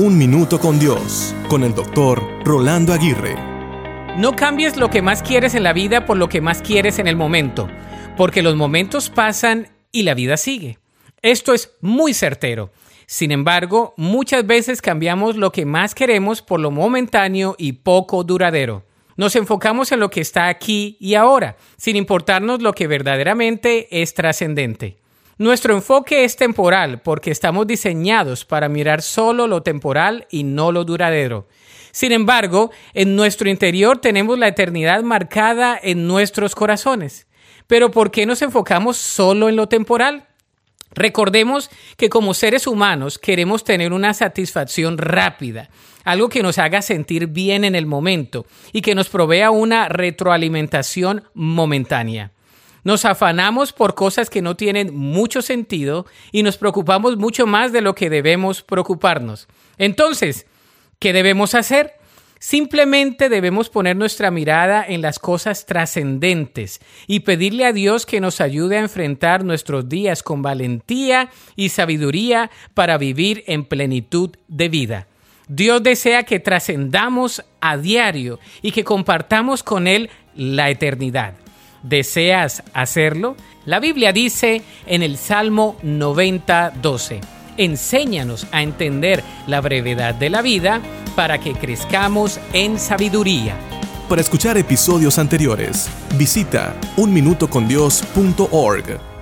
Un Minuto con Dios, con el doctor Rolando Aguirre. No cambies lo que más quieres en la vida por lo que más quieres en el momento, porque los momentos pasan y la vida sigue. Esto es muy certero. Sin embargo, muchas veces cambiamos lo que más queremos por lo momentáneo y poco duradero. Nos enfocamos en lo que está aquí y ahora, sin importarnos lo que verdaderamente es trascendente. Nuestro enfoque es temporal porque estamos diseñados para mirar solo lo temporal y no lo duradero. Sin embargo, en nuestro interior tenemos la eternidad marcada en nuestros corazones. Pero ¿por qué nos enfocamos solo en lo temporal? Recordemos que como seres humanos queremos tener una satisfacción rápida, algo que nos haga sentir bien en el momento y que nos provea una retroalimentación momentánea. Nos afanamos por cosas que no tienen mucho sentido y nos preocupamos mucho más de lo que debemos preocuparnos. Entonces, ¿qué debemos hacer? Simplemente debemos poner nuestra mirada en las cosas trascendentes y pedirle a Dios que nos ayude a enfrentar nuestros días con valentía y sabiduría para vivir en plenitud de vida. Dios desea que trascendamos a diario y que compartamos con Él la eternidad. ¿Deseas hacerlo? La Biblia dice en el Salmo 90, 12, enséñanos a entender la brevedad de la vida para que crezcamos en sabiduría. Para escuchar episodios anteriores, visita unminutocondios.org.